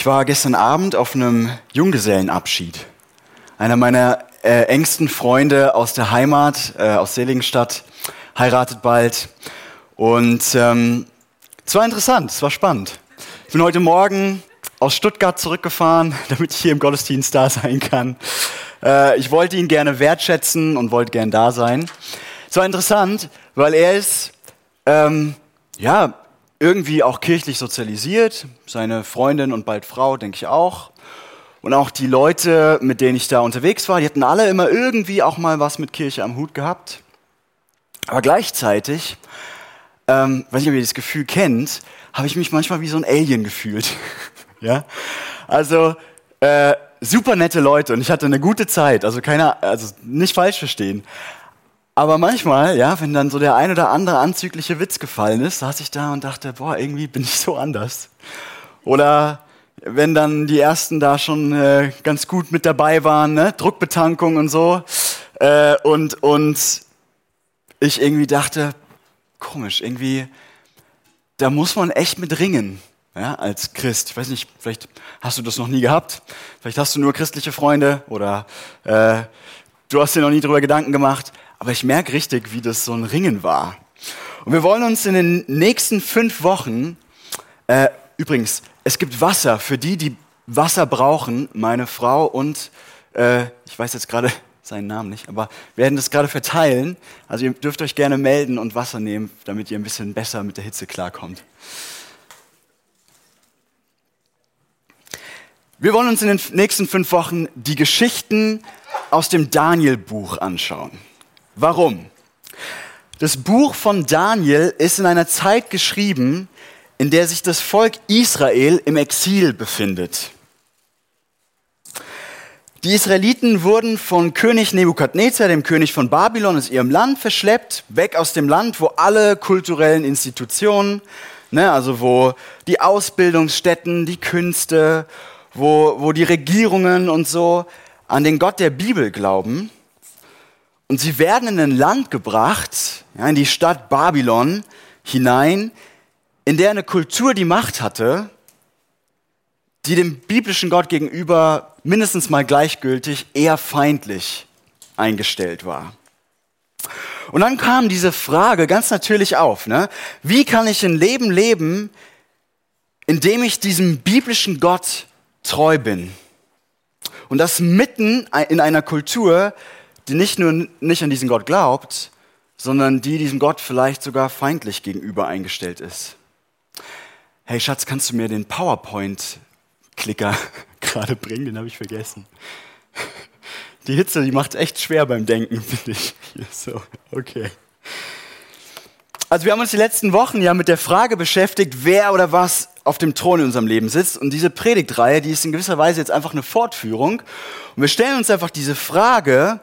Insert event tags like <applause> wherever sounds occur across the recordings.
Ich war gestern Abend auf einem Junggesellenabschied. Einer meiner äh, engsten Freunde aus der Heimat, äh, aus Seligenstadt, heiratet bald. Und ähm, es war interessant, es war spannend. Ich bin heute Morgen aus Stuttgart zurückgefahren, <laughs> damit ich hier im Gottesdienst da sein kann. Äh, ich wollte ihn gerne wertschätzen und wollte gern da sein. Es war interessant, weil er ist, ähm, ja, irgendwie auch kirchlich sozialisiert, seine Freundin und bald Frau, denke ich auch. Und auch die Leute, mit denen ich da unterwegs war, die hatten alle immer irgendwie auch mal was mit Kirche am Hut gehabt. Aber gleichzeitig, ähm, weiß nicht, ob ihr das Gefühl kennt, habe ich mich manchmal wie so ein Alien gefühlt. <laughs> ja? Also, äh, super nette Leute und ich hatte eine gute Zeit, also keiner, also nicht falsch verstehen. Aber manchmal, ja, wenn dann so der ein oder andere anzügliche Witz gefallen ist, saß ich da und dachte, boah, irgendwie bin ich so anders. Oder wenn dann die ersten da schon äh, ganz gut mit dabei waren, ne? Druckbetankung und so, äh, und, und ich irgendwie dachte, komisch, irgendwie, da muss man echt mit ringen, ja, als Christ. Ich weiß nicht, vielleicht hast du das noch nie gehabt, vielleicht hast du nur christliche Freunde oder äh, du hast dir noch nie darüber Gedanken gemacht. Aber ich merke richtig, wie das so ein Ringen war. Und wir wollen uns in den nächsten fünf Wochen, äh, übrigens, es gibt Wasser für die, die Wasser brauchen, meine Frau und, äh, ich weiß jetzt gerade <laughs> seinen Namen nicht, aber werden das gerade verteilen. Also ihr dürft euch gerne melden und Wasser nehmen, damit ihr ein bisschen besser mit der Hitze klarkommt. Wir wollen uns in den nächsten fünf Wochen die Geschichten aus dem Daniel-Buch anschauen. Warum? Das Buch von Daniel ist in einer Zeit geschrieben, in der sich das Volk Israel im Exil befindet. Die Israeliten wurden von König Nebukadnezar, dem König von Babylon, aus ihrem Land verschleppt, weg aus dem Land, wo alle kulturellen Institutionen, ne, also wo die Ausbildungsstätten, die Künste, wo, wo die Regierungen und so an den Gott der Bibel glauben. Und sie werden in ein Land gebracht, ja, in die Stadt Babylon hinein, in der eine Kultur die Macht hatte, die dem biblischen Gott gegenüber mindestens mal gleichgültig, eher feindlich eingestellt war. Und dann kam diese Frage ganz natürlich auf, ne? wie kann ich ein Leben leben, in dem ich diesem biblischen Gott treu bin? Und das mitten in einer Kultur, die nicht nur nicht an diesen Gott glaubt, sondern die diesem Gott vielleicht sogar feindlich gegenüber eingestellt ist. Hey Schatz, kannst du mir den PowerPoint-Klicker <laughs> gerade bringen? Den habe ich vergessen. Die Hitze, die macht es echt schwer beim Denken, <laughs> finde ich. So, okay. Also wir haben uns die letzten Wochen ja mit der Frage beschäftigt, wer oder was auf dem Thron in unserem Leben sitzt. Und diese Predigtreihe, die ist in gewisser Weise jetzt einfach eine Fortführung. Und wir stellen uns einfach diese Frage,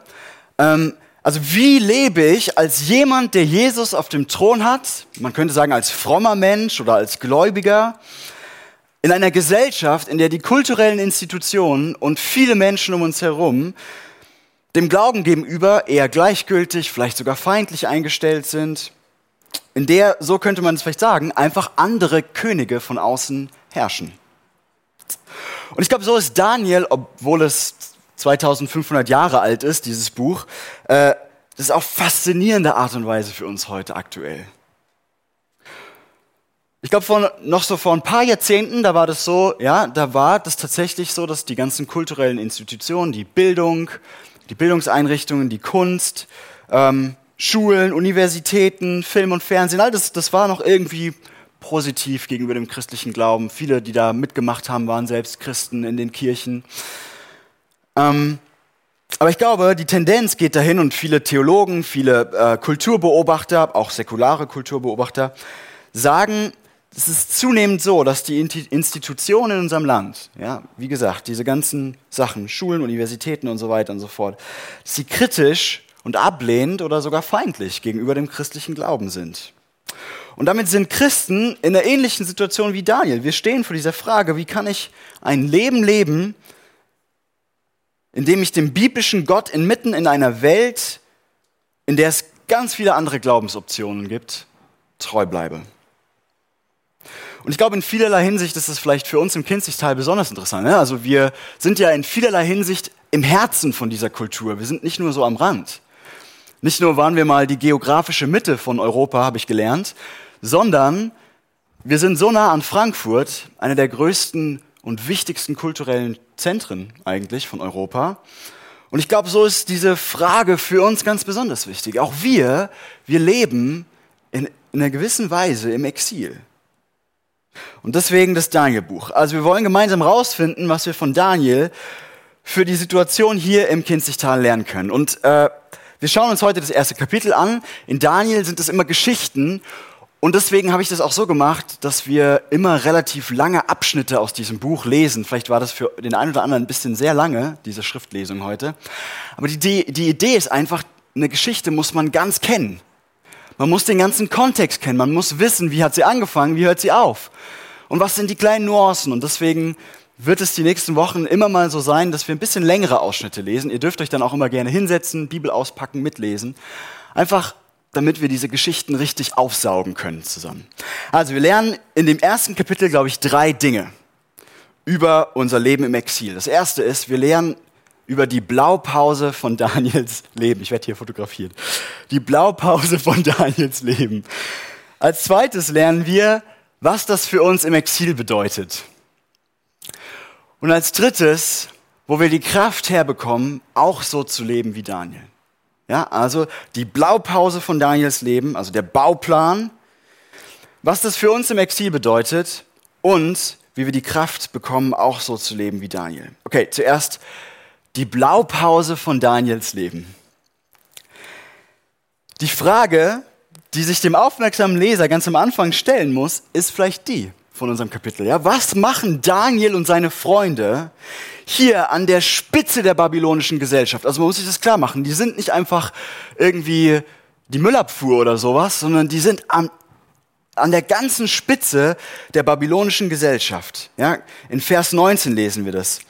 ähm, also wie lebe ich als jemand, der Jesus auf dem Thron hat, man könnte sagen als frommer Mensch oder als Gläubiger, in einer Gesellschaft, in der die kulturellen Institutionen und viele Menschen um uns herum dem Glauben gegenüber eher gleichgültig, vielleicht sogar feindlich eingestellt sind, in der, so könnte man es vielleicht sagen, einfach andere Könige von außen herrschen. Und ich glaube, so ist Daniel, obwohl es 2500 Jahre alt ist, dieses Buch, äh, das ist auf faszinierende Art und Weise für uns heute aktuell. Ich glaube, noch so vor ein paar Jahrzehnten, da war das so, ja, da war das tatsächlich so, dass die ganzen kulturellen Institutionen, die Bildung, die Bildungseinrichtungen, die Kunst, ähm, Schulen, Universitäten, Film und Fernsehen, all das, das war noch irgendwie positiv gegenüber dem christlichen Glauben. Viele, die da mitgemacht haben, waren selbst Christen in den Kirchen. Ähm, aber ich glaube, die Tendenz geht dahin und viele Theologen, viele äh, Kulturbeobachter, auch säkulare Kulturbeobachter, sagen, es ist zunehmend so, dass die Institutionen in unserem Land, ja, wie gesagt, diese ganzen Sachen, Schulen, Universitäten und so weiter und so fort, sie kritisch und ablehnend oder sogar feindlich gegenüber dem christlichen Glauben sind. Und damit sind Christen in einer ähnlichen Situation wie Daniel. Wir stehen vor dieser Frage, wie kann ich ein Leben leben, indem ich dem biblischen Gott inmitten in einer Welt, in der es ganz viele andere Glaubensoptionen gibt, treu bleibe. Und ich glaube, in vielerlei Hinsicht ist es vielleicht für uns im Kinzigtal besonders interessant. Ne? Also wir sind ja in vielerlei Hinsicht im Herzen von dieser Kultur. Wir sind nicht nur so am Rand. Nicht nur waren wir mal die geografische Mitte von Europa, habe ich gelernt, sondern wir sind so nah an Frankfurt, einer der größten und wichtigsten kulturellen Zentren eigentlich von Europa. Und ich glaube, so ist diese Frage für uns ganz besonders wichtig. Auch wir, wir leben in, in einer gewissen Weise im Exil. Und deswegen das Daniel-Buch. Also wir wollen gemeinsam rausfinden, was wir von Daniel für die Situation hier im Kinzigtal lernen können. Und äh, wir schauen uns heute das erste Kapitel an. In Daniel sind es immer Geschichten. Und deswegen habe ich das auch so gemacht, dass wir immer relativ lange Abschnitte aus diesem Buch lesen. Vielleicht war das für den einen oder anderen ein bisschen sehr lange, diese Schriftlesung heute. Aber die, die, die Idee ist einfach, eine Geschichte muss man ganz kennen. Man muss den ganzen Kontext kennen. Man muss wissen, wie hat sie angefangen, wie hört sie auf. Und was sind die kleinen Nuancen. Und deswegen wird es die nächsten Wochen immer mal so sein, dass wir ein bisschen längere Ausschnitte lesen. Ihr dürft euch dann auch immer gerne hinsetzen, Bibel auspacken, mitlesen. Einfach damit wir diese Geschichten richtig aufsaugen können zusammen. Also wir lernen in dem ersten Kapitel, glaube ich, drei Dinge über unser Leben im Exil. Das erste ist, wir lernen über die Blaupause von <laughs> Daniels Leben. Ich werde hier fotografiert. Die Blaupause von <laughs> Daniels Leben. Als zweites lernen wir, was das für uns im Exil bedeutet. Und als drittes, wo wir die Kraft herbekommen, auch so zu leben wie Daniel. Ja, also die Blaupause von Daniels Leben, also der Bauplan, was das für uns im Exil bedeutet und wie wir die Kraft bekommen, auch so zu leben wie Daniel. Okay, zuerst die Blaupause von Daniels Leben. Die Frage, die sich dem aufmerksamen Leser ganz am Anfang stellen muss, ist vielleicht die von unserem Kapitel. Ja? Was machen Daniel und seine Freunde hier an der Spitze der babylonischen Gesellschaft? Also man muss sich das klar machen. Die sind nicht einfach irgendwie die Müllabfuhr oder sowas, sondern die sind am, an der ganzen Spitze der babylonischen Gesellschaft. Ja? In Vers 19 lesen wir das.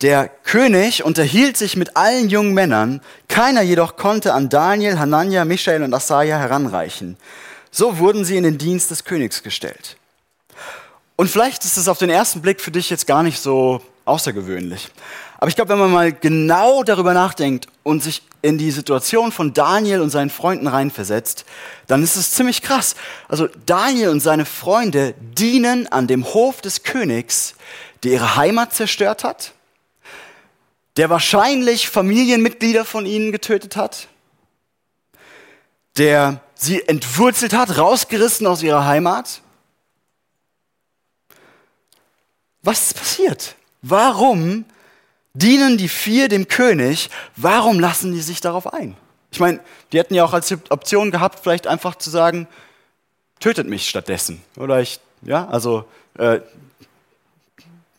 Der König unterhielt sich mit allen jungen Männern, keiner jedoch konnte an Daniel, Hanania, Michael und Asaja heranreichen. So wurden sie in den Dienst des Königs gestellt. Und vielleicht ist es auf den ersten Blick für dich jetzt gar nicht so außergewöhnlich. Aber ich glaube, wenn man mal genau darüber nachdenkt und sich in die Situation von Daniel und seinen Freunden reinversetzt, dann ist es ziemlich krass. Also Daniel und seine Freunde dienen an dem Hof des Königs, der ihre Heimat zerstört hat, der wahrscheinlich Familienmitglieder von ihnen getötet hat, der sie entwurzelt hat, rausgerissen aus ihrer Heimat Was ist passiert? Warum dienen die vier dem König? Warum lassen die sich darauf ein? Ich meine, die hätten ja auch als Option gehabt, vielleicht einfach zu sagen, tötet mich stattdessen. Oder ich, ja, also, äh,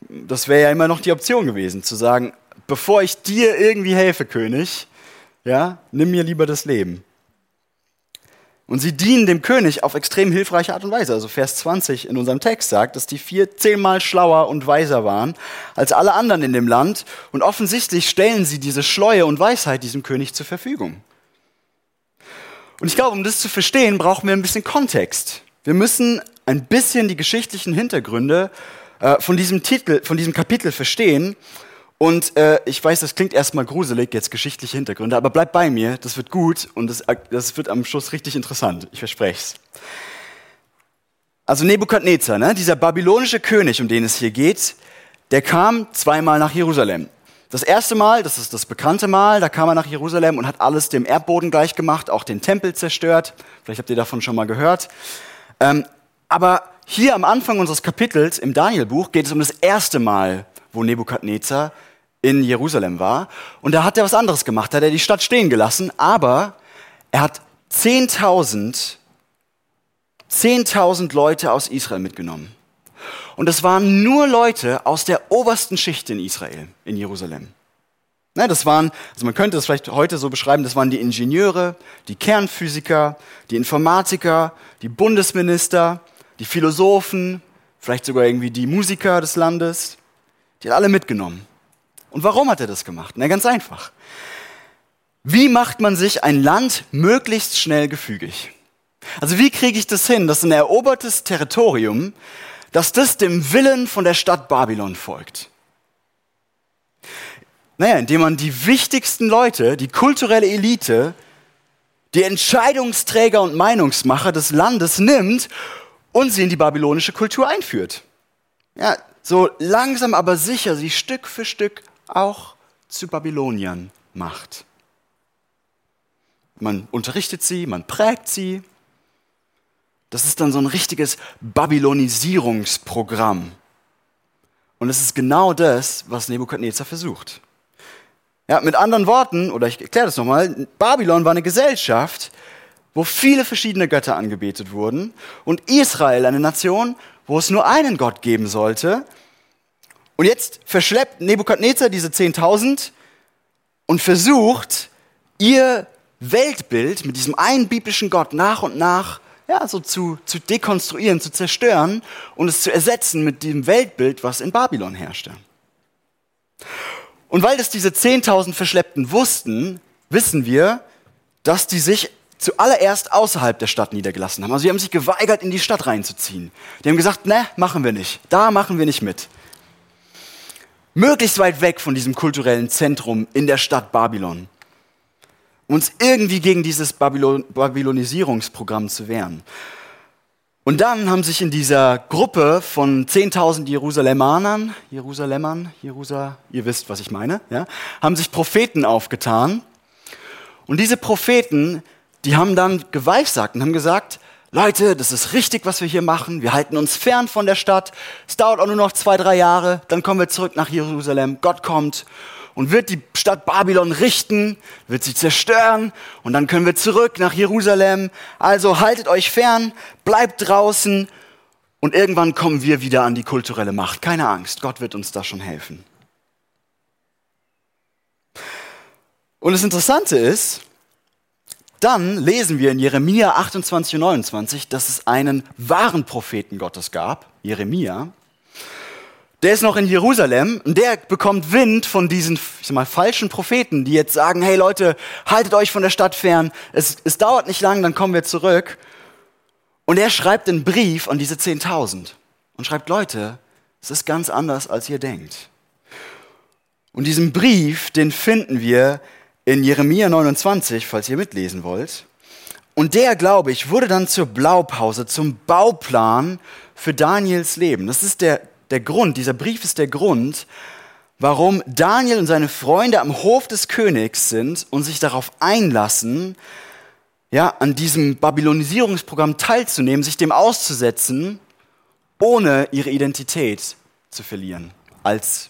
das wäre ja immer noch die Option gewesen, zu sagen, bevor ich dir irgendwie helfe, König, ja, nimm mir lieber das Leben. Und sie dienen dem König auf extrem hilfreiche Art und Weise. Also Vers 20 in unserem Text sagt, dass die vier zehnmal schlauer und weiser waren als alle anderen in dem Land. Und offensichtlich stellen sie diese Schleue und Weisheit diesem König zur Verfügung. Und ich glaube, um das zu verstehen, brauchen wir ein bisschen Kontext. Wir müssen ein bisschen die geschichtlichen Hintergründe äh, von diesem Titel, von diesem Kapitel verstehen und äh, ich weiß, das klingt erstmal gruselig, jetzt geschichtliche Hintergründe, aber bleib bei mir, das wird gut und das, das wird am Schluss richtig interessant, ich verspreche es. Also Nebukadnezar, ne, dieser babylonische König, um den es hier geht, der kam zweimal nach Jerusalem. Das erste Mal, das ist das bekannte Mal, da kam er nach Jerusalem und hat alles dem Erdboden gleich gemacht, auch den Tempel zerstört. Vielleicht habt ihr davon schon mal gehört. Ähm, aber hier am Anfang unseres Kapitels im Danielbuch geht es um das erste Mal, wo Nebukadnezar in Jerusalem war. Und da hat er was anderes gemacht. Da hat er die Stadt stehen gelassen, aber er hat 10.000 10.000 Leute aus Israel mitgenommen. Und es waren nur Leute aus der obersten Schicht in Israel, in Jerusalem. Ne, das waren, also man könnte das vielleicht heute so beschreiben, das waren die Ingenieure, die Kernphysiker, die Informatiker, die Bundesminister, die Philosophen, vielleicht sogar irgendwie die Musiker des Landes. Die hat alle mitgenommen. Und warum hat er das gemacht? Na, ganz einfach. Wie macht man sich ein Land möglichst schnell gefügig? Also wie kriege ich das hin, dass ein erobertes Territorium, dass das dem Willen von der Stadt Babylon folgt? Naja, indem man die wichtigsten Leute, die kulturelle Elite, die Entscheidungsträger und Meinungsmacher des Landes nimmt und sie in die babylonische Kultur einführt. Ja, so langsam aber sicher sie Stück für Stück auch zu Babyloniern macht. Man unterrichtet sie, man prägt sie. Das ist dann so ein richtiges Babylonisierungsprogramm. Und es ist genau das, was Nebukadnezar versucht. Ja, mit anderen Worten, oder ich erkläre das nochmal, Babylon war eine Gesellschaft, wo viele verschiedene Götter angebetet wurden und Israel eine Nation, wo es nur einen Gott geben sollte. Und jetzt verschleppt Nebukadnezar diese 10.000 und versucht, ihr Weltbild mit diesem einen biblischen Gott nach und nach ja, so zu, zu dekonstruieren, zu zerstören und es zu ersetzen mit dem Weltbild, was in Babylon herrschte. Und weil das diese 10.000 Verschleppten wussten, wissen wir, dass die sich zuallererst außerhalb der Stadt niedergelassen haben. Also sie haben sich geweigert, in die Stadt reinzuziehen. Die haben gesagt, ne, machen wir nicht. Da machen wir nicht mit. Möglichst weit weg von diesem kulturellen Zentrum in der Stadt Babylon. Uns irgendwie gegen dieses Babylon Babylonisierungsprogramm zu wehren. Und dann haben sich in dieser Gruppe von 10.000 Jerusalemanern, Jerusalemern, Jerusal, ihr wisst, was ich meine, ja, haben sich Propheten aufgetan. Und diese Propheten die haben dann geweissagt und haben gesagt, Leute, das ist richtig, was wir hier machen. Wir halten uns fern von der Stadt. Es dauert auch nur noch zwei, drei Jahre. Dann kommen wir zurück nach Jerusalem. Gott kommt und wird die Stadt Babylon richten, wird sie zerstören und dann können wir zurück nach Jerusalem. Also haltet euch fern, bleibt draußen und irgendwann kommen wir wieder an die kulturelle Macht. Keine Angst, Gott wird uns da schon helfen. Und das Interessante ist, dann lesen wir in Jeremia 28 und 29, dass es einen wahren Propheten Gottes gab, Jeremia. Der ist noch in Jerusalem und der bekommt Wind von diesen ich sag mal, falschen Propheten, die jetzt sagen, hey Leute, haltet euch von der Stadt fern, es, es dauert nicht lang, dann kommen wir zurück. Und er schreibt einen Brief an diese 10.000 und schreibt, Leute, es ist ganz anders, als ihr denkt. Und diesen Brief, den finden wir in Jeremia 29, falls ihr mitlesen wollt. Und der, glaube ich, wurde dann zur Blaupause, zum Bauplan für Daniels Leben. Das ist der, der Grund, dieser Brief ist der Grund, warum Daniel und seine Freunde am Hof des Königs sind und sich darauf einlassen, ja, an diesem Babylonisierungsprogramm teilzunehmen, sich dem auszusetzen, ohne ihre Identität zu verlieren, als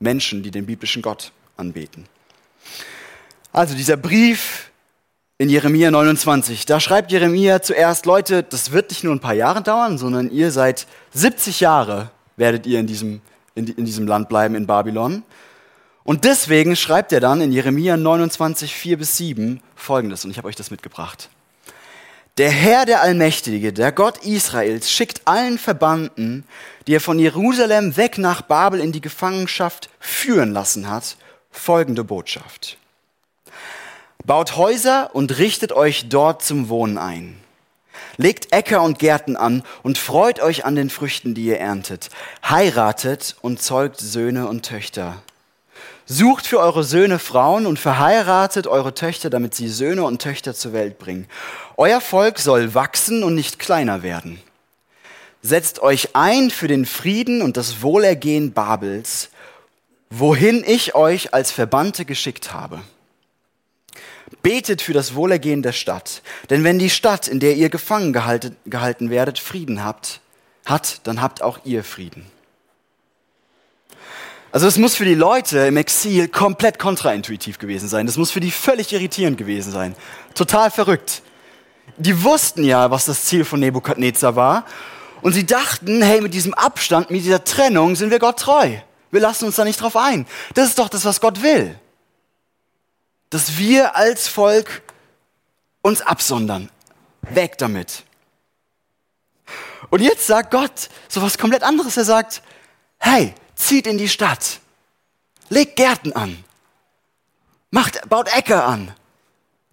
Menschen, die den biblischen Gott anbeten. Also dieser Brief in Jeremia 29, da schreibt Jeremia zuerst, Leute, das wird nicht nur ein paar Jahre dauern, sondern ihr seid 70 Jahre werdet ihr in diesem, in, in diesem Land bleiben, in Babylon. Und deswegen schreibt er dann in Jeremia 29, 4 bis 7 folgendes, und ich habe euch das mitgebracht. Der Herr, der Allmächtige, der Gott Israels, schickt allen Verbannten, die er von Jerusalem weg nach Babel in die Gefangenschaft führen lassen hat, folgende Botschaft. Baut Häuser und richtet euch dort zum Wohnen ein. Legt Äcker und Gärten an und freut euch an den Früchten, die ihr erntet. Heiratet und zeugt Söhne und Töchter. Sucht für eure Söhne Frauen und verheiratet eure Töchter, damit sie Söhne und Töchter zur Welt bringen. Euer Volk soll wachsen und nicht kleiner werden. Setzt euch ein für den Frieden und das Wohlergehen Babels, wohin ich euch als Verbannte geschickt habe. Betet für das Wohlergehen der Stadt. Denn wenn die Stadt, in der ihr gefangen gehalten, gehalten werdet, Frieden habt, hat, dann habt auch ihr Frieden. Also es muss für die Leute im Exil komplett kontraintuitiv gewesen sein. Das muss für die völlig irritierend gewesen sein. Total verrückt. Die wussten ja, was das Ziel von Nebukadnezar war. Und sie dachten, hey, mit diesem Abstand, mit dieser Trennung sind wir Gott treu. Wir lassen uns da nicht drauf ein. Das ist doch das, was Gott will dass wir als Volk uns absondern. Weg damit. Und jetzt sagt Gott so was komplett anderes. Er sagt, hey, zieht in die Stadt. Legt Gärten an. Macht, baut Äcker an.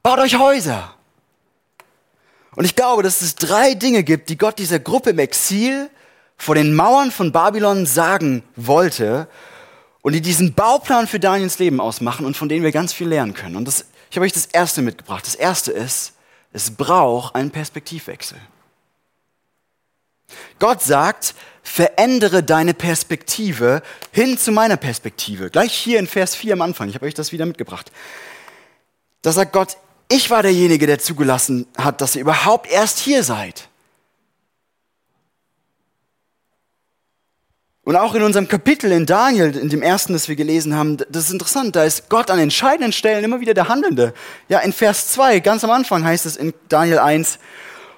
Baut euch Häuser. Und ich glaube, dass es drei Dinge gibt, die Gott dieser Gruppe im Exil vor den Mauern von Babylon sagen wollte und die diesen Bauplan für Daniels Leben ausmachen und von denen wir ganz viel lernen können. Und das, ich habe euch das erste mitgebracht. Das erste ist, es braucht einen Perspektivwechsel. Gott sagt, verändere deine Perspektive hin zu meiner Perspektive. Gleich hier in Vers 4 am Anfang. Ich habe euch das wieder mitgebracht. Da sagt Gott, ich war derjenige, der zugelassen hat, dass ihr überhaupt erst hier seid. Und auch in unserem Kapitel in Daniel, in dem ersten, das wir gelesen haben, das ist interessant, da ist Gott an entscheidenden Stellen immer wieder der Handelnde. Ja, in Vers 2, ganz am Anfang heißt es in Daniel 1,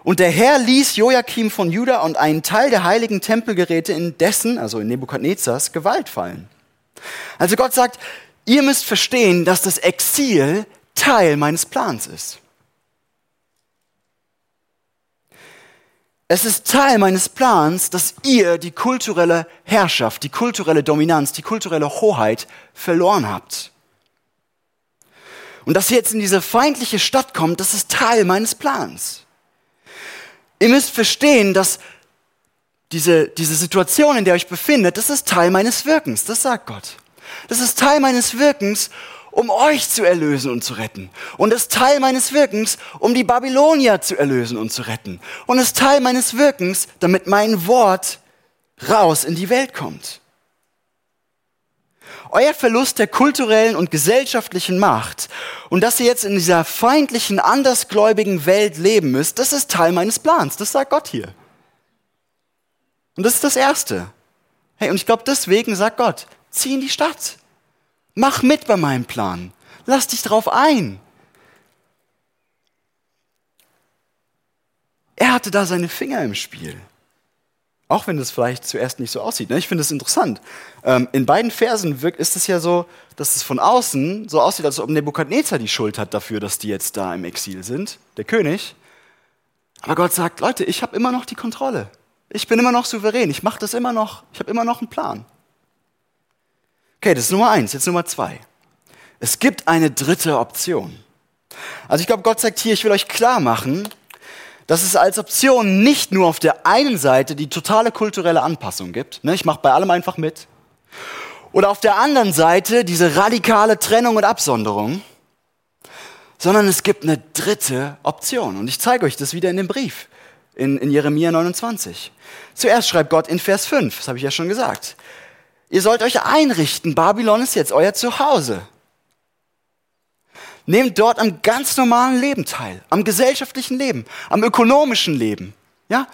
und der Herr ließ Joachim von Juda und einen Teil der heiligen Tempelgeräte in dessen, also in Nebukadnezars, Gewalt fallen. Also Gott sagt, ihr müsst verstehen, dass das Exil Teil meines Plans ist. Es ist Teil meines Plans, dass ihr die kulturelle Herrschaft, die kulturelle Dominanz, die kulturelle Hoheit verloren habt. Und dass ihr jetzt in diese feindliche Stadt kommt, das ist Teil meines Plans. Ihr müsst verstehen, dass diese, diese Situation, in der ihr euch befindet, das ist Teil meines Wirkens. Das sagt Gott. Das ist Teil meines Wirkens, um euch zu erlösen und zu retten. Und es ist Teil meines Wirkens, um die Babylonier zu erlösen und zu retten. Und es ist Teil meines Wirkens, damit mein Wort raus in die Welt kommt. Euer Verlust der kulturellen und gesellschaftlichen Macht und dass ihr jetzt in dieser feindlichen, andersgläubigen Welt leben müsst, das ist Teil meines Plans. Das sagt Gott hier. Und das ist das Erste. Hey, und ich glaube, deswegen sagt Gott, zieh in die Stadt. Mach mit bei meinem Plan. Lass dich drauf ein. Er hatte da seine Finger im Spiel. Auch wenn das vielleicht zuerst nicht so aussieht. Ne? Ich finde es interessant. Ähm, in beiden Versen ist es ja so, dass es von außen so aussieht, als ob Nebukadnezar die Schuld hat dafür, dass die jetzt da im Exil sind, der König. Aber Gott sagt, Leute, ich habe immer noch die Kontrolle. Ich bin immer noch souverän. Ich mache das immer noch. Ich habe immer noch einen Plan. Okay, das ist Nummer eins. Jetzt Nummer zwei. Es gibt eine dritte Option. Also ich glaube, Gott sagt hier, ich will euch klar machen, dass es als Option nicht nur auf der einen Seite die totale kulturelle Anpassung gibt, ne, ich mache bei allem einfach mit, oder auf der anderen Seite diese radikale Trennung und Absonderung, sondern es gibt eine dritte Option. Und ich zeige euch das wieder in dem Brief in, in Jeremia 29. Zuerst schreibt Gott in Vers 5, das habe ich ja schon gesagt. Ihr sollt euch einrichten, Babylon ist jetzt euer Zuhause. Nehmt dort am ganz normalen Leben teil, am gesellschaftlichen Leben, am ökonomischen Leben, ja,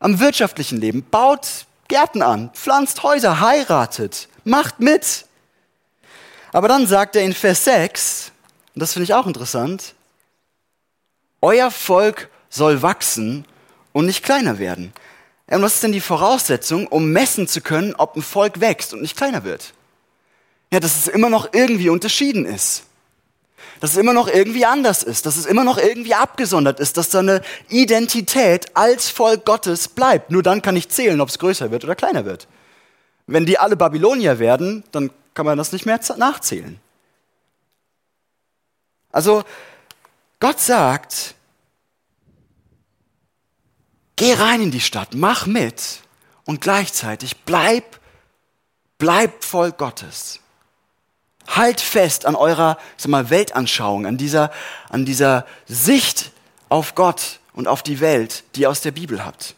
am wirtschaftlichen Leben. Baut Gärten an, pflanzt Häuser, heiratet, macht mit. Aber dann sagt er in Vers 6, und das finde ich auch interessant, euer Volk soll wachsen und nicht kleiner werden. Und was ist denn die Voraussetzung, um messen zu können, ob ein Volk wächst und nicht kleiner wird? Ja, dass es immer noch irgendwie unterschieden ist dass es immer noch irgendwie anders ist, dass es immer noch irgendwie abgesondert ist, dass seine Identität als Volk Gottes bleibt. Nur dann kann ich zählen, ob es größer wird oder kleiner wird. Wenn die alle Babylonier werden, dann kann man das nicht mehr nachzählen. Also Gott sagt, geh rein in die Stadt, mach mit und gleichzeitig bleib, bleib Volk Gottes. Halt fest an eurer sag mal, Weltanschauung, an dieser, an dieser Sicht auf Gott und auf die Welt, die ihr aus der Bibel habt.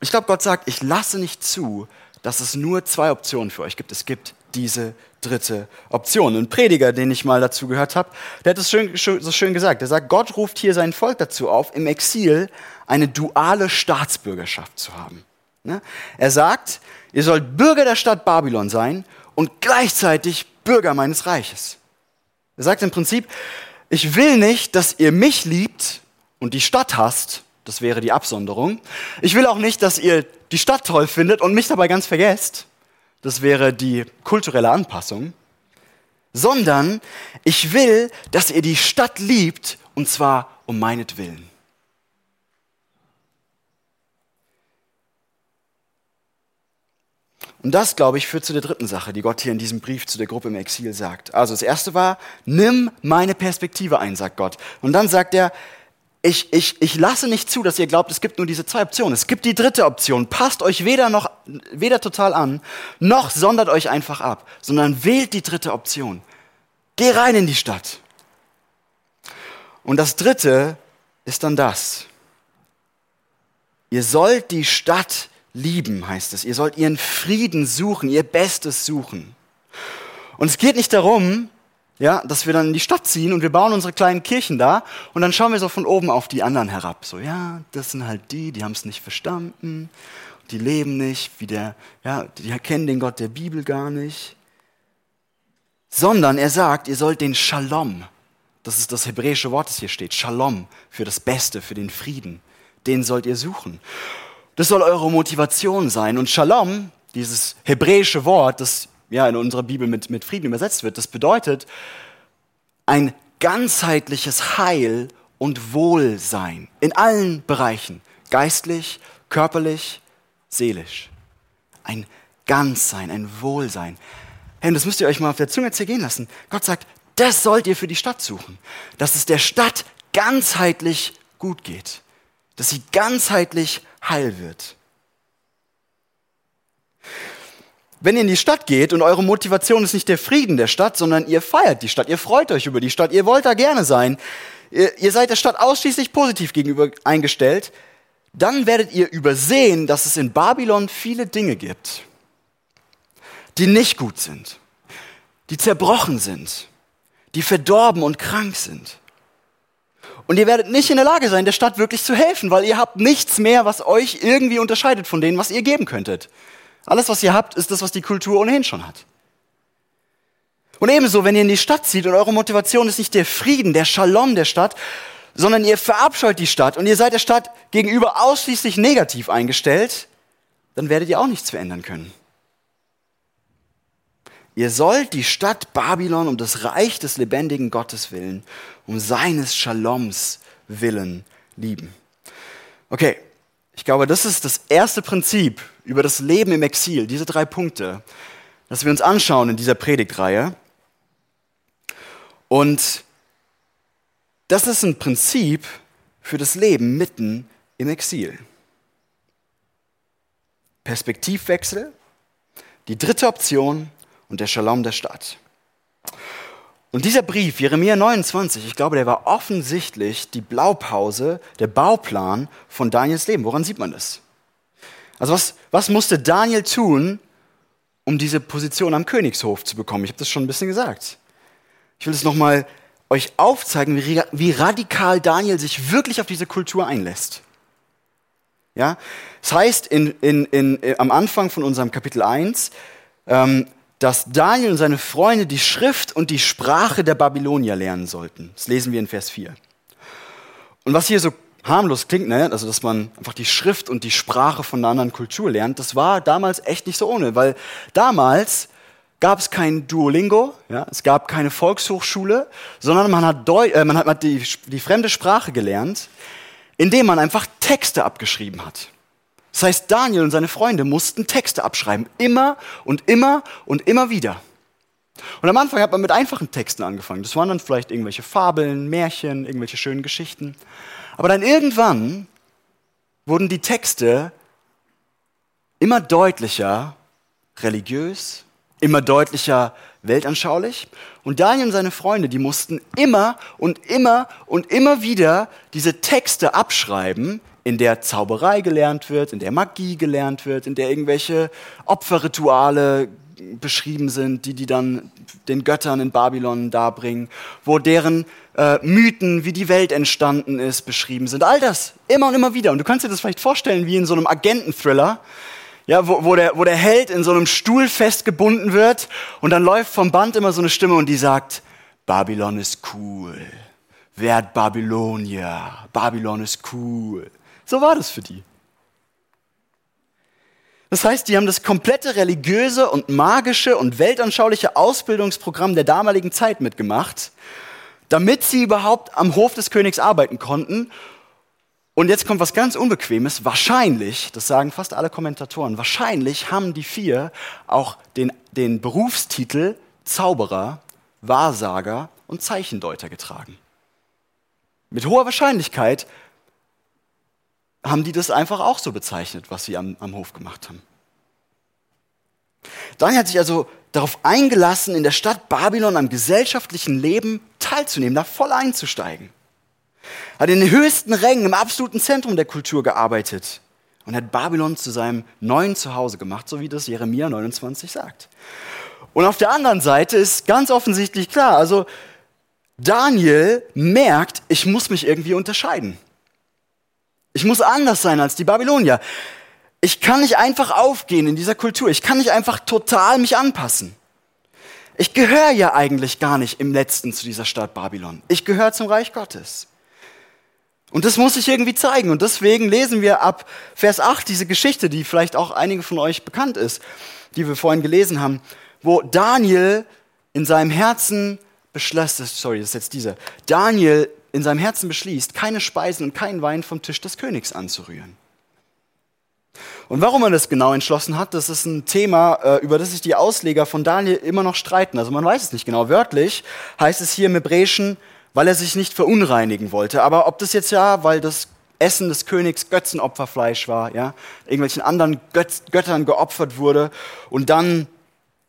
Ich glaube, Gott sagt, ich lasse nicht zu, dass es nur zwei Optionen für euch gibt. Es gibt diese dritte Option. Ein Prediger, den ich mal dazu gehört habe, der hat es schön, so schön gesagt. Er sagt, Gott ruft hier sein Volk dazu auf, im Exil eine duale Staatsbürgerschaft zu haben. Ne? Er sagt, ihr sollt Bürger der Stadt Babylon sein und gleichzeitig Bürger meines Reiches. Er sagt im Prinzip, ich will nicht, dass ihr mich liebt und die Stadt hasst, das wäre die Absonderung. Ich will auch nicht, dass ihr die Stadt toll findet und mich dabei ganz vergesst, das wäre die kulturelle Anpassung, sondern ich will, dass ihr die Stadt liebt und zwar um meinetwillen. Und das, glaube ich, führt zu der dritten Sache, die Gott hier in diesem Brief zu der Gruppe im Exil sagt. Also das erste war, nimm meine Perspektive ein, sagt Gott. Und dann sagt er, ich, ich, ich lasse nicht zu, dass ihr glaubt, es gibt nur diese zwei Optionen. Es gibt die dritte Option. Passt euch weder noch, weder total an, noch sondert euch einfach ab, sondern wählt die dritte Option. Geh rein in die Stadt. Und das dritte ist dann das. Ihr sollt die Stadt lieben, heißt es. Ihr sollt ihren Frieden suchen, ihr Bestes suchen. Und es geht nicht darum, ja, dass wir dann in die Stadt ziehen und wir bauen unsere kleinen Kirchen da und dann schauen wir so von oben auf die anderen herab. So, ja, das sind halt die, die haben es nicht verstanden, die leben nicht, wie der, ja, die erkennen den Gott der Bibel gar nicht. Sondern er sagt, ihr sollt den Shalom, das ist das hebräische Wort, das hier steht, Shalom, für das Beste, für den Frieden, den sollt ihr suchen. Das soll eure Motivation sein. Und Shalom, dieses hebräische Wort, das ja, in unserer Bibel mit, mit Frieden übersetzt wird. Das bedeutet ein ganzheitliches Heil und Wohlsein in allen Bereichen, geistlich, körperlich, seelisch. Ein Ganzsein, ein Wohlsein. Hey, und das müsst ihr euch mal auf der Zunge zergehen lassen. Gott sagt, das sollt ihr für die Stadt suchen. Dass es der Stadt ganzheitlich gut geht. Dass sie ganzheitlich heil wird. Wenn ihr in die Stadt geht und eure Motivation ist nicht der Frieden der Stadt, sondern ihr feiert die Stadt, ihr freut euch über die Stadt, ihr wollt da gerne sein, ihr, ihr seid der Stadt ausschließlich positiv gegenüber eingestellt, dann werdet ihr übersehen, dass es in Babylon viele Dinge gibt, die nicht gut sind, die zerbrochen sind, die verdorben und krank sind. Und ihr werdet nicht in der Lage sein, der Stadt wirklich zu helfen, weil ihr habt nichts mehr, was euch irgendwie unterscheidet von denen, was ihr geben könntet. Alles, was ihr habt, ist das, was die Kultur ohnehin schon hat. Und ebenso, wenn ihr in die Stadt zieht und eure Motivation ist nicht der Frieden, der Shalom der Stadt, sondern ihr verabscheut die Stadt und ihr seid der Stadt gegenüber ausschließlich negativ eingestellt, dann werdet ihr auch nichts verändern können. Ihr sollt die Stadt Babylon um das Reich des lebendigen Gottes willen, um seines Shaloms willen lieben. Okay, ich glaube, das ist das erste Prinzip über das Leben im Exil, diese drei Punkte, das wir uns anschauen in dieser Predigtreihe. Und das ist ein Prinzip für das Leben mitten im Exil. Perspektivwechsel, die dritte Option und der Shalom der Stadt. Und dieser Brief, Jeremia 29, ich glaube, der war offensichtlich die Blaupause, der Bauplan von Daniels Leben. Woran sieht man das? Also was, was musste Daniel tun, um diese Position am Königshof zu bekommen? Ich habe das schon ein bisschen gesagt. Ich will es nochmal euch aufzeigen, wie, wie radikal Daniel sich wirklich auf diese Kultur einlässt. Ja, das heißt in, in, in, äh, am Anfang von unserem Kapitel 1, ähm, dass Daniel und seine Freunde die Schrift und die Sprache der Babylonier lernen sollten. Das lesen wir in Vers 4. Und was hier so harmlos klingt, ne? also dass man einfach die Schrift und die Sprache von einer anderen Kultur lernt, das war damals echt nicht so ohne, weil damals gab es kein Duolingo, ja? es gab keine Volkshochschule, sondern man hat, Deu äh, man hat die, die fremde Sprache gelernt, indem man einfach Texte abgeschrieben hat. Das heißt, Daniel und seine Freunde mussten Texte abschreiben, immer und immer und immer wieder. Und am Anfang hat man mit einfachen Texten angefangen. Das waren dann vielleicht irgendwelche Fabeln, Märchen, irgendwelche schönen Geschichten. Aber dann irgendwann wurden die Texte immer deutlicher religiös, immer deutlicher weltanschaulich. Und Daniel und seine Freunde, die mussten immer und immer und immer wieder diese Texte abschreiben, in der Zauberei gelernt wird, in der Magie gelernt wird, in der irgendwelche Opferrituale beschrieben sind, die die dann den Göttern in Babylon darbringen, wo deren äh, Mythen, wie die Welt entstanden ist, beschrieben sind. All das, immer und immer wieder. Und du kannst dir das vielleicht vorstellen wie in so einem Agenten-Thriller, ja, wo, wo, der, wo der Held in so einem Stuhl festgebunden wird und dann läuft vom Band immer so eine Stimme und die sagt, Babylon ist cool. Werd Babylonier. Babylon ist cool. So war das für die. Das heißt, die haben das komplette religiöse und magische und weltanschauliche Ausbildungsprogramm der damaligen Zeit mitgemacht, damit sie überhaupt am Hof des Königs arbeiten konnten. Und jetzt kommt was ganz Unbequemes. Wahrscheinlich, das sagen fast alle Kommentatoren, wahrscheinlich haben die vier auch den, den Berufstitel Zauberer, Wahrsager und Zeichendeuter getragen. mit hoher Wahrscheinlichkeit haben die das einfach auch so bezeichnet, was sie am, am Hof gemacht haben. Daniel hat sich also darauf eingelassen, in der Stadt Babylon am gesellschaftlichen Leben teilzunehmen, da voll einzusteigen. Hat in den höchsten Rängen im absoluten Zentrum der Kultur gearbeitet und hat Babylon zu seinem neuen Zuhause gemacht, so wie das Jeremia 29 sagt. Und auf der anderen Seite ist ganz offensichtlich klar, also Daniel merkt, ich muss mich irgendwie unterscheiden. Ich muss anders sein als die Babylonier. Ich kann nicht einfach aufgehen in dieser Kultur. Ich kann nicht einfach total mich anpassen. Ich gehöre ja eigentlich gar nicht im letzten zu dieser Stadt Babylon. Ich gehöre zum Reich Gottes. Und das muss ich irgendwie zeigen. Und deswegen lesen wir ab Vers 8 diese Geschichte, die vielleicht auch einigen von euch bekannt ist, die wir vorhin gelesen haben, wo Daniel in seinem Herzen beschloss, sorry, das ist jetzt diese, Daniel in seinem Herzen beschließt, keine Speisen und keinen Wein vom Tisch des Königs anzurühren. Und warum er das genau entschlossen hat, das ist ein Thema, äh, über das sich die Ausleger von Daniel immer noch streiten. Also man weiß es nicht genau. Wörtlich heißt es hier im Hebräischen, weil er sich nicht verunreinigen wollte. Aber ob das jetzt ja, weil das Essen des Königs Götzenopferfleisch war, ja, irgendwelchen anderen Göt Göttern geopfert wurde und dann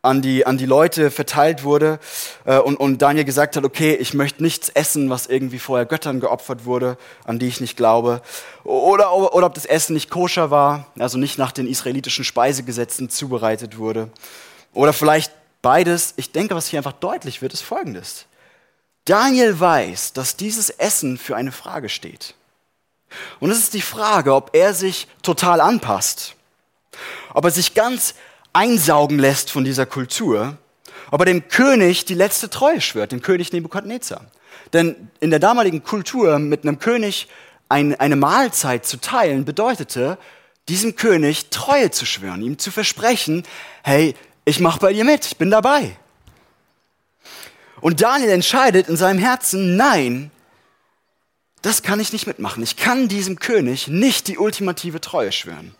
an die, an die Leute verteilt wurde äh, und, und Daniel gesagt hat, okay, ich möchte nichts essen, was irgendwie vorher Göttern geopfert wurde, an die ich nicht glaube. Oder, oder ob das Essen nicht koscher war, also nicht nach den israelitischen Speisegesetzen zubereitet wurde. Oder vielleicht beides. Ich denke, was hier einfach deutlich wird, ist Folgendes. Daniel weiß, dass dieses Essen für eine Frage steht. Und es ist die Frage, ob er sich total anpasst, ob er sich ganz einsaugen lässt von dieser Kultur, ob er dem König die letzte Treue schwört, dem König Nebukadnezar. Denn in der damaligen Kultur mit einem König ein, eine Mahlzeit zu teilen, bedeutete, diesem König Treue zu schwören, ihm zu versprechen, hey, ich mache bei dir mit, ich bin dabei. Und Daniel entscheidet in seinem Herzen, nein, das kann ich nicht mitmachen. Ich kann diesem König nicht die ultimative Treue schwören.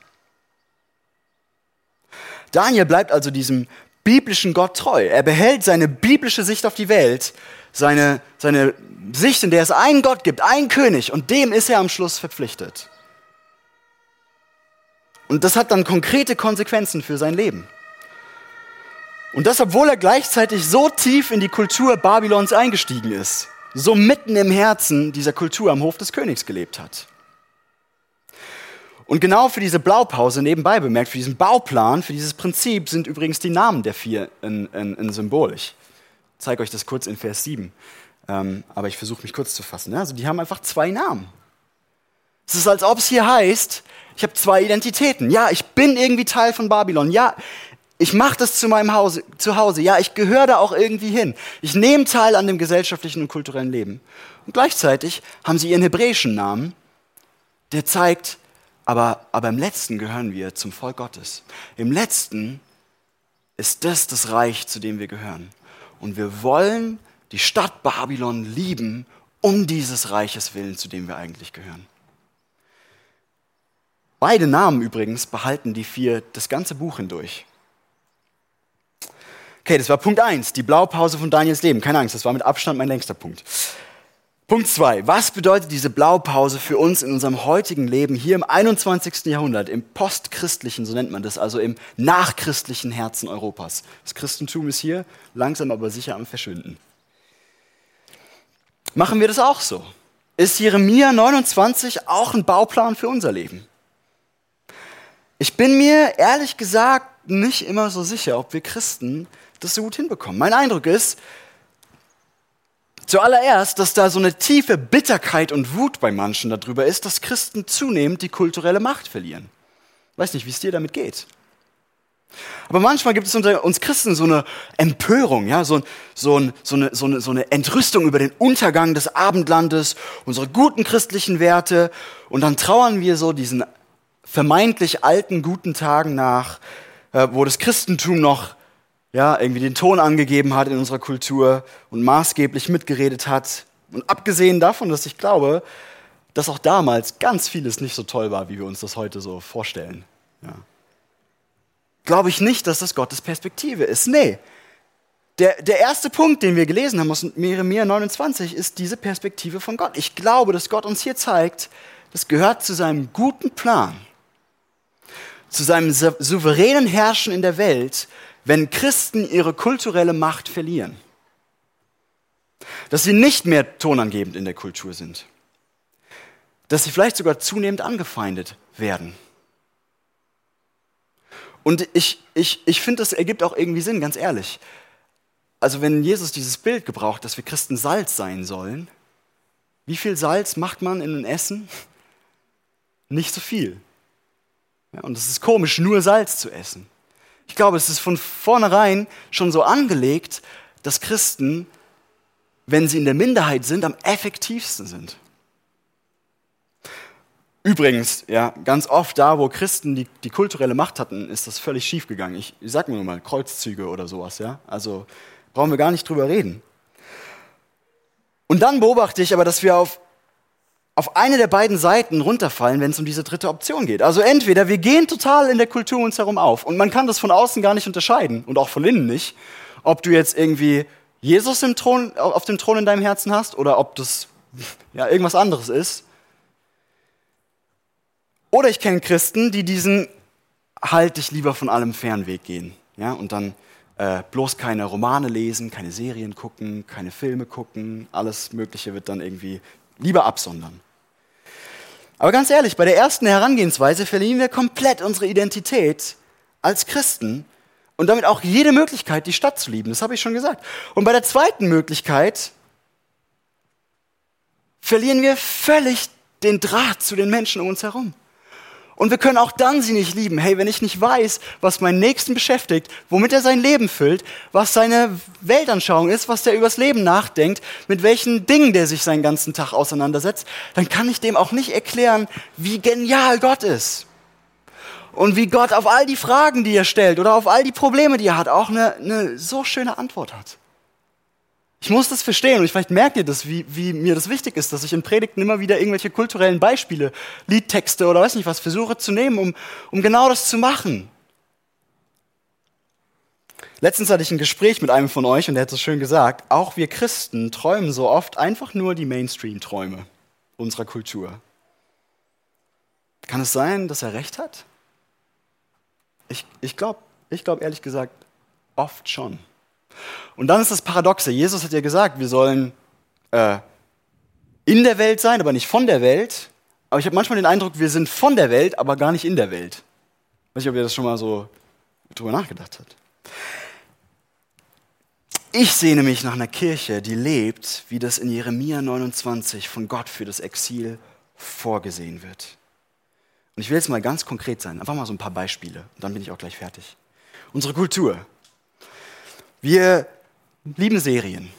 Daniel bleibt also diesem biblischen Gott treu. Er behält seine biblische Sicht auf die Welt, seine, seine Sicht, in der es einen Gott gibt, einen König, und dem ist er am Schluss verpflichtet. Und das hat dann konkrete Konsequenzen für sein Leben. Und das, obwohl er gleichzeitig so tief in die Kultur Babylons eingestiegen ist, so mitten im Herzen dieser Kultur am Hof des Königs gelebt hat. Und genau für diese Blaupause nebenbei bemerkt, für diesen Bauplan, für dieses Prinzip sind übrigens die Namen der vier in, in, in symbolisch. Ich zeige euch das kurz in Vers 7, ähm, aber ich versuche mich kurz zu fassen. Ja? Also die haben einfach zwei Namen. Es ist, als ob es hier heißt, ich habe zwei Identitäten. Ja, ich bin irgendwie Teil von Babylon. Ja, ich mache das zu meinem Hause, zu Hause. Ja, ich gehöre da auch irgendwie hin. Ich nehme teil an dem gesellschaftlichen und kulturellen Leben. Und gleichzeitig haben sie ihren hebräischen Namen, der zeigt, aber, aber im letzten gehören wir zum Volk Gottes. Im letzten ist das das Reich, zu dem wir gehören. Und wir wollen die Stadt Babylon lieben, um dieses Reiches willen, zu dem wir eigentlich gehören. Beide Namen übrigens behalten die vier das ganze Buch hindurch. Okay, das war Punkt 1, die Blaupause von Daniels Leben. Keine Angst, das war mit Abstand mein längster Punkt. Punkt zwei. Was bedeutet diese Blaupause für uns in unserem heutigen Leben hier im 21. Jahrhundert, im postchristlichen, so nennt man das, also im nachchristlichen Herzen Europas? Das Christentum ist hier langsam aber sicher am Verschwinden. Machen wir das auch so? Ist Jeremia 29 auch ein Bauplan für unser Leben? Ich bin mir ehrlich gesagt nicht immer so sicher, ob wir Christen das so gut hinbekommen. Mein Eindruck ist, Zuallererst, dass da so eine tiefe Bitterkeit und Wut bei manchen darüber ist, dass Christen zunehmend die kulturelle Macht verlieren. Weiß nicht, wie es dir damit geht. Aber manchmal gibt es unter uns Christen so eine Empörung, ja, so, so, so, eine, so, eine, so eine Entrüstung über den Untergang des Abendlandes, unsere guten christlichen Werte. Und dann trauern wir so diesen vermeintlich alten, guten Tagen nach, äh, wo das Christentum noch ja, irgendwie den Ton angegeben hat in unserer Kultur und maßgeblich mitgeredet hat. Und abgesehen davon, dass ich glaube, dass auch damals ganz vieles nicht so toll war, wie wir uns das heute so vorstellen. Ja. Glaube ich nicht, dass das Gottes Perspektive ist. Nee. der, der erste Punkt, den wir gelesen haben aus Jeremia 29, ist diese Perspektive von Gott. Ich glaube, dass Gott uns hier zeigt, das gehört zu seinem guten Plan, zu seinem souveränen Herrschen in der Welt, wenn Christen ihre kulturelle Macht verlieren. Dass sie nicht mehr tonangebend in der Kultur sind. Dass sie vielleicht sogar zunehmend angefeindet werden. Und ich, ich, ich finde, das ergibt auch irgendwie Sinn, ganz ehrlich also wenn Jesus dieses Bild gebraucht, dass wir Christen Salz sein sollen, wie viel Salz macht man in ein Essen? Nicht so viel. Ja, und es ist komisch, nur Salz zu essen. Ich glaube, es ist von vornherein schon so angelegt, dass Christen, wenn sie in der Minderheit sind, am effektivsten sind. Übrigens, ja, ganz oft da, wo Christen die, die kulturelle Macht hatten, ist das völlig schief gegangen. Ich, ich sag mir nur mal Kreuzzüge oder sowas, ja. Also Brauchen wir gar nicht drüber reden. Und dann beobachte ich aber, dass wir auf, auf eine der beiden Seiten runterfallen, wenn es um diese dritte Option geht. Also entweder wir gehen total in der Kultur uns herum auf und man kann das von außen gar nicht unterscheiden und auch von innen nicht, ob du jetzt irgendwie Jesus im Thron, auf dem Thron in deinem Herzen hast oder ob das ja, irgendwas anderes ist. Oder ich kenne Christen, die diesen halt dich lieber von allem Fernweg gehen. Ja, und dann äh, bloß keine Romane lesen, keine Serien gucken, keine Filme gucken, alles Mögliche wird dann irgendwie lieber absondern. Aber ganz ehrlich, bei der ersten Herangehensweise verlieren wir komplett unsere Identität als Christen und damit auch jede Möglichkeit, die Stadt zu lieben. Das habe ich schon gesagt. Und bei der zweiten Möglichkeit verlieren wir völlig den Draht zu den Menschen um uns herum. Und wir können auch dann sie nicht lieben. Hey, wenn ich nicht weiß, was meinen Nächsten beschäftigt, womit er sein Leben füllt, was seine Weltanschauung ist, was der übers Leben nachdenkt, mit welchen Dingen der sich seinen ganzen Tag auseinandersetzt, dann kann ich dem auch nicht erklären, wie genial Gott ist. Und wie Gott auf all die Fragen, die er stellt oder auf all die Probleme, die er hat, auch eine, eine so schöne Antwort hat. Ich muss das verstehen und vielleicht merkt ihr das, wie, wie mir das wichtig ist, dass ich in Predigten immer wieder irgendwelche kulturellen Beispiele, Liedtexte oder weiß nicht was versuche zu nehmen, um, um genau das zu machen. Letztens hatte ich ein Gespräch mit einem von euch und der hat so schön gesagt, auch wir Christen träumen so oft einfach nur die Mainstream-Träume unserer Kultur. Kann es sein, dass er recht hat? Ich, ich glaube ich glaub ehrlich gesagt oft schon. Und dann ist das Paradoxe. Jesus hat ja gesagt, wir sollen äh, in der Welt sein, aber nicht von der Welt. Aber ich habe manchmal den Eindruck, wir sind von der Welt, aber gar nicht in der Welt. Weiß nicht, ob ihr das schon mal so drüber nachgedacht habt. Ich sehne mich nach einer Kirche, die lebt, wie das in Jeremia 29 von Gott für das Exil vorgesehen wird. Und ich will jetzt mal ganz konkret sein, einfach mal so ein paar Beispiele, und dann bin ich auch gleich fertig. Unsere Kultur, wir lieben Serien.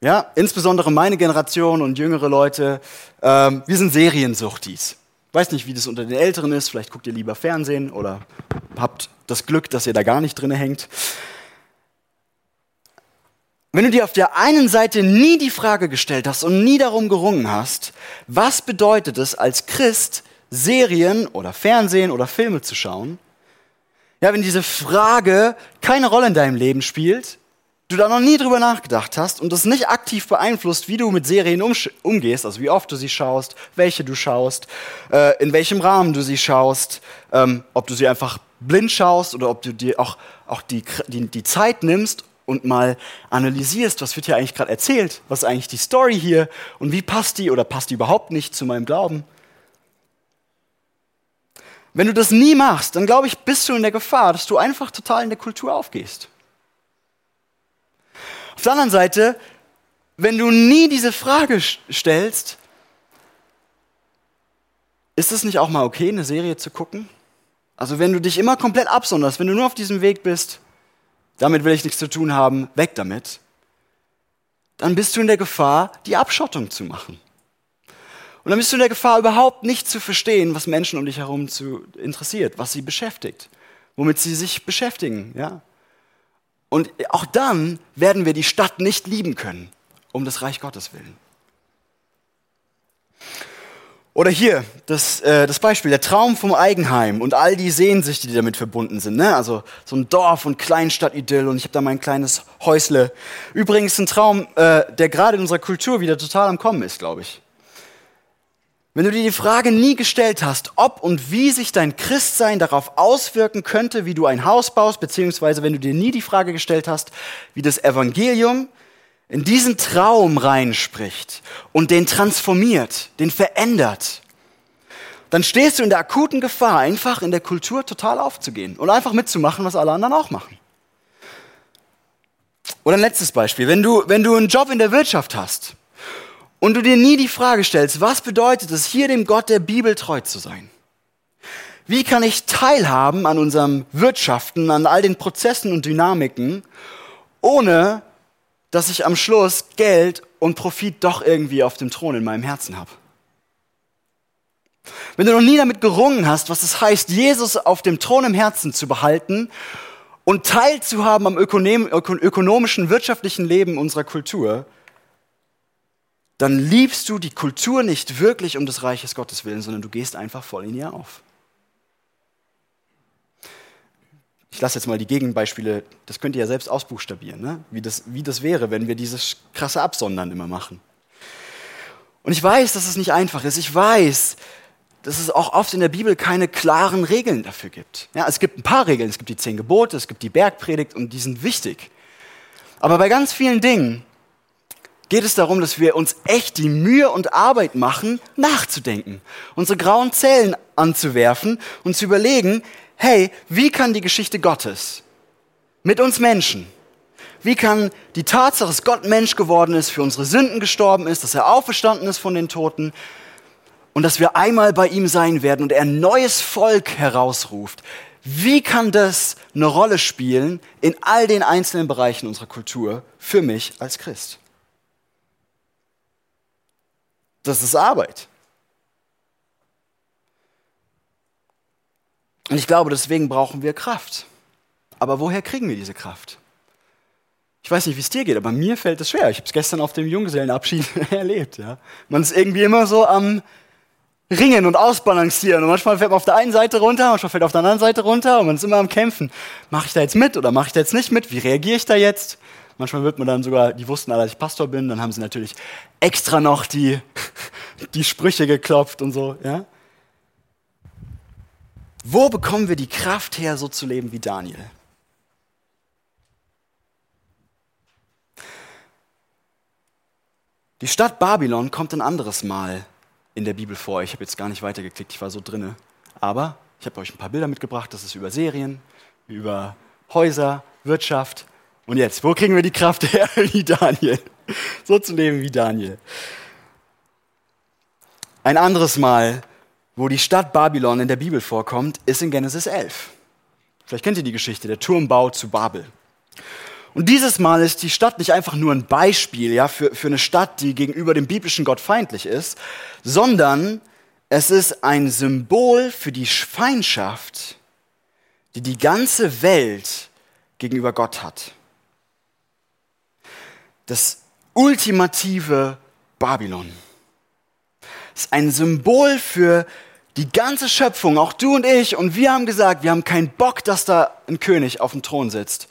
Ja, insbesondere meine Generation und jüngere Leute, ähm, wir sind Seriensuchtis. Weiß nicht, wie das unter den Älteren ist, vielleicht guckt ihr lieber Fernsehen oder habt das Glück, dass ihr da gar nicht drin hängt. Wenn du dir auf der einen Seite nie die Frage gestellt hast und nie darum gerungen hast, was bedeutet es als Christ, Serien oder Fernsehen oder Filme zu schauen, ja, wenn diese Frage keine Rolle in deinem Leben spielt, du da noch nie drüber nachgedacht hast und das nicht aktiv beeinflusst, wie du mit Serien umgehst, also wie oft du sie schaust, welche du schaust, äh, in welchem Rahmen du sie schaust, ähm, ob du sie einfach blind schaust oder ob du dir auch, auch die, die, die Zeit nimmst und mal analysierst, was wird hier eigentlich gerade erzählt, was ist eigentlich die Story hier und wie passt die oder passt die überhaupt nicht zu meinem Glauben. Wenn du das nie machst, dann glaube ich, bist du in der Gefahr, dass du einfach total in der Kultur aufgehst. Auf der anderen Seite, wenn du nie diese Frage stellst, ist es nicht auch mal okay, eine Serie zu gucken? Also wenn du dich immer komplett absonderst, wenn du nur auf diesem Weg bist, damit will ich nichts zu tun haben, weg damit, dann bist du in der Gefahr, die Abschottung zu machen. Und dann bist du in der Gefahr, überhaupt nicht zu verstehen, was Menschen um dich herum zu interessiert, was sie beschäftigt, womit sie sich beschäftigen. Ja? Und auch dann werden wir die Stadt nicht lieben können, um das Reich Gottes willen. Oder hier, das, äh, das Beispiel, der Traum vom Eigenheim und all die Sehnsüchte, die damit verbunden sind. Ne? Also so ein Dorf- und Kleinstadtidyll und ich habe da mein kleines Häusle. Übrigens ein Traum, äh, der gerade in unserer Kultur wieder total am Kommen ist, glaube ich. Wenn du dir die Frage nie gestellt hast, ob und wie sich dein Christsein darauf auswirken könnte, wie du ein Haus baust, beziehungsweise wenn du dir nie die Frage gestellt hast, wie das Evangelium in diesen Traum reinspricht und den transformiert, den verändert, dann stehst du in der akuten Gefahr, einfach in der Kultur total aufzugehen und einfach mitzumachen, was alle anderen auch machen. Oder ein letztes Beispiel. Wenn du, wenn du einen Job in der Wirtschaft hast und du dir nie die Frage stellst, was bedeutet es, hier dem Gott der Bibel treu zu sein? Wie kann ich teilhaben an unserem Wirtschaften, an all den Prozessen und Dynamiken, ohne dass ich am Schluss Geld und Profit doch irgendwie auf dem Thron in meinem Herzen habe. Wenn du noch nie damit gerungen hast, was es heißt, Jesus auf dem Thron im Herzen zu behalten und teilzuhaben am ökonomischen, wirtschaftlichen Leben unserer Kultur, dann liebst du die Kultur nicht wirklich um des Reiches Gottes willen, sondern du gehst einfach voll in ihr auf. ich lasse jetzt mal die Gegenbeispiele, das könnt ihr ja selbst ausbuchstabieren, ne? wie, das, wie das wäre, wenn wir dieses krasse Absondern immer machen. Und ich weiß, dass es nicht einfach ist. Ich weiß, dass es auch oft in der Bibel keine klaren Regeln dafür gibt. Ja, es gibt ein paar Regeln, es gibt die zehn Gebote, es gibt die Bergpredigt und die sind wichtig. Aber bei ganz vielen Dingen geht es darum, dass wir uns echt die Mühe und Arbeit machen, nachzudenken, unsere grauen Zellen anzuwerfen und zu überlegen, hey, wie kann die Geschichte Gottes mit uns Menschen, wie kann die Tatsache, dass Gott Mensch geworden ist, für unsere Sünden gestorben ist, dass er auferstanden ist von den Toten und dass wir einmal bei ihm sein werden und er ein neues Volk herausruft, wie kann das eine Rolle spielen in all den einzelnen Bereichen unserer Kultur für mich als Christ? Das ist Arbeit. Und ich glaube, deswegen brauchen wir Kraft. Aber woher kriegen wir diese Kraft? Ich weiß nicht, wie es dir geht, aber mir fällt es schwer. Ich habe es gestern auf dem Junggesellenabschied <laughs> erlebt. Ja. Man ist irgendwie immer so am Ringen und Ausbalancieren. Und manchmal fällt man auf der einen Seite runter, manchmal fällt man auf der anderen Seite runter und man ist immer am Kämpfen. Mache ich da jetzt mit oder mache ich da jetzt nicht mit? Wie reagiere ich da jetzt? Manchmal wird man dann sogar, die wussten alle, dass ich Pastor bin, dann haben sie natürlich extra noch die, <laughs> die Sprüche geklopft und so. Ja. Wo bekommen wir die Kraft her, so zu leben wie Daniel? Die Stadt Babylon kommt ein anderes Mal in der Bibel vor. Ich habe jetzt gar nicht weitergeklickt, ich war so drinne. Aber ich habe euch ein paar Bilder mitgebracht. Das ist über Serien, über Häuser, Wirtschaft. Und jetzt, wo kriegen wir die Kraft her <laughs> wie Daniel? So zu leben wie Daniel. Ein anderes Mal wo die Stadt Babylon in der Bibel vorkommt, ist in Genesis 11. Vielleicht kennt ihr die Geschichte, der Turmbau zu Babel. Und dieses Mal ist die Stadt nicht einfach nur ein Beispiel ja, für, für eine Stadt, die gegenüber dem biblischen Gott feindlich ist, sondern es ist ein Symbol für die Feindschaft, die die ganze Welt gegenüber Gott hat. Das ultimative Babylon. Es ist ein Symbol für die ganze Schöpfung, auch du und ich, und wir haben gesagt, wir haben keinen Bock, dass da ein König auf dem Thron sitzt.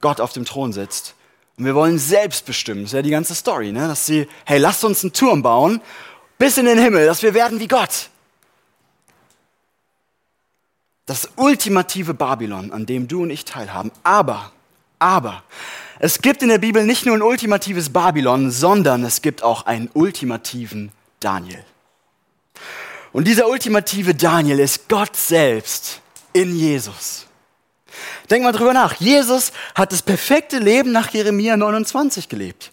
Gott auf dem Thron sitzt. Und wir wollen selbst bestimmen. Das ist ja die ganze Story, ne? Dass sie, hey, lasst uns einen Turm bauen, bis in den Himmel, dass wir werden wie Gott. Das ultimative Babylon, an dem du und ich teilhaben. Aber, aber, es gibt in der Bibel nicht nur ein ultimatives Babylon, sondern es gibt auch einen ultimativen Daniel. Und dieser ultimative Daniel ist Gott selbst in Jesus. Denk mal drüber nach. Jesus hat das perfekte Leben nach Jeremia 29 gelebt.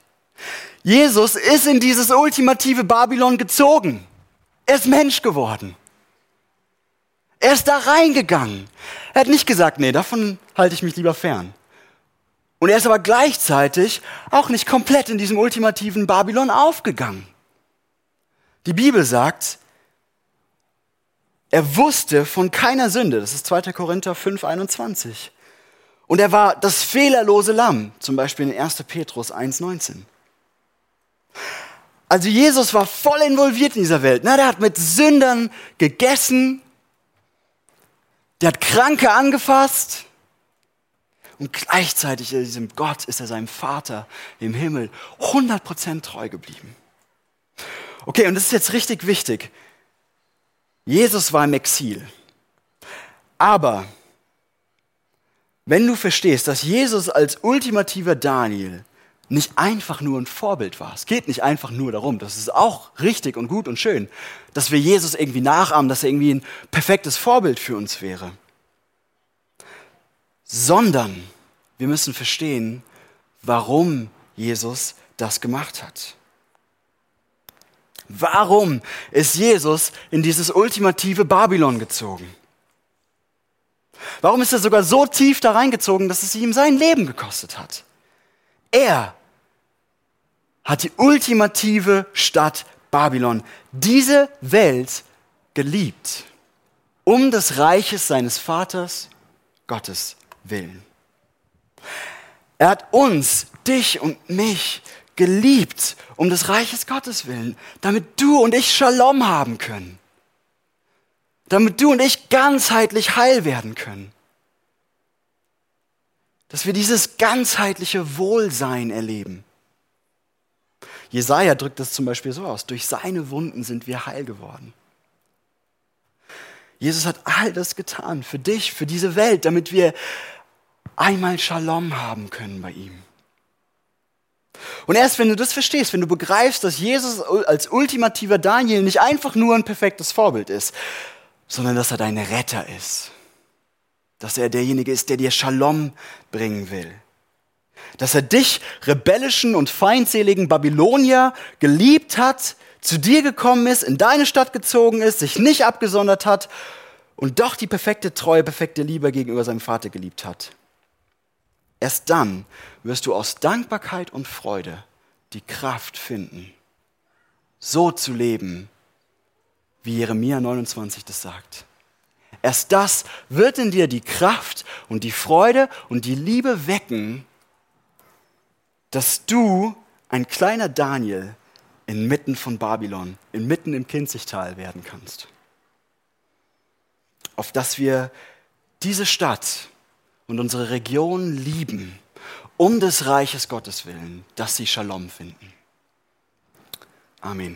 Jesus ist in dieses ultimative Babylon gezogen. Er ist Mensch geworden. Er ist da reingegangen. Er hat nicht gesagt, nee, davon halte ich mich lieber fern. Und er ist aber gleichzeitig auch nicht komplett in diesem ultimativen Babylon aufgegangen. Die Bibel sagt, er wusste von keiner Sünde. Das ist 2. Korinther 5, 21. Und er war das fehlerlose Lamm, zum Beispiel in 1. Petrus 1, 19. Also Jesus war voll involviert in dieser Welt. Na, der hat mit Sündern gegessen, der hat Kranke angefasst und gleichzeitig ist diesem Gott ist er seinem Vater im Himmel 100% treu geblieben. Okay, und das ist jetzt richtig wichtig. Jesus war im Exil. Aber wenn du verstehst, dass Jesus als ultimativer Daniel nicht einfach nur ein Vorbild war. Es geht nicht einfach nur darum, das ist auch richtig und gut und schön, dass wir Jesus irgendwie nachahmen, dass er irgendwie ein perfektes Vorbild für uns wäre. Sondern wir müssen verstehen, warum Jesus das gemacht hat. Warum ist Jesus in dieses ultimative Babylon gezogen? Warum ist er sogar so tief da reingezogen, dass es ihm sein Leben gekostet hat? Er hat die ultimative Stadt Babylon, diese Welt geliebt, um des Reiches seines Vaters, Gottes willen. Er hat uns, dich und mich geliebt, um des Reiches Gottes willen, damit du und ich Shalom haben können, damit du und ich ganzheitlich heil werden können, dass wir dieses ganzheitliche Wohlsein erleben. Jesaja drückt das zum Beispiel so aus: Durch seine Wunden sind wir heil geworden. Jesus hat all das getan für dich, für diese Welt, damit wir einmal Shalom haben können bei ihm. Und erst wenn du das verstehst, wenn du begreifst, dass Jesus als ultimativer Daniel nicht einfach nur ein perfektes Vorbild ist, sondern dass er dein Retter ist, dass er derjenige ist, der dir Shalom bringen will, dass er dich, rebellischen und feindseligen Babylonier, geliebt hat, zu dir gekommen ist, in deine Stadt gezogen ist, sich nicht abgesondert hat und doch die perfekte Treue, perfekte Liebe gegenüber seinem Vater geliebt hat. Erst dann wirst du aus Dankbarkeit und Freude die Kraft finden, so zu leben, wie Jeremia 29 das sagt. Erst das wird in dir die Kraft und die Freude und die Liebe wecken, dass du ein kleiner Daniel inmitten von Babylon, inmitten im Kinzigtal werden kannst. Auf dass wir diese Stadt und unsere Region lieben, um des Reiches Gottes willen, dass sie Shalom finden. Amen.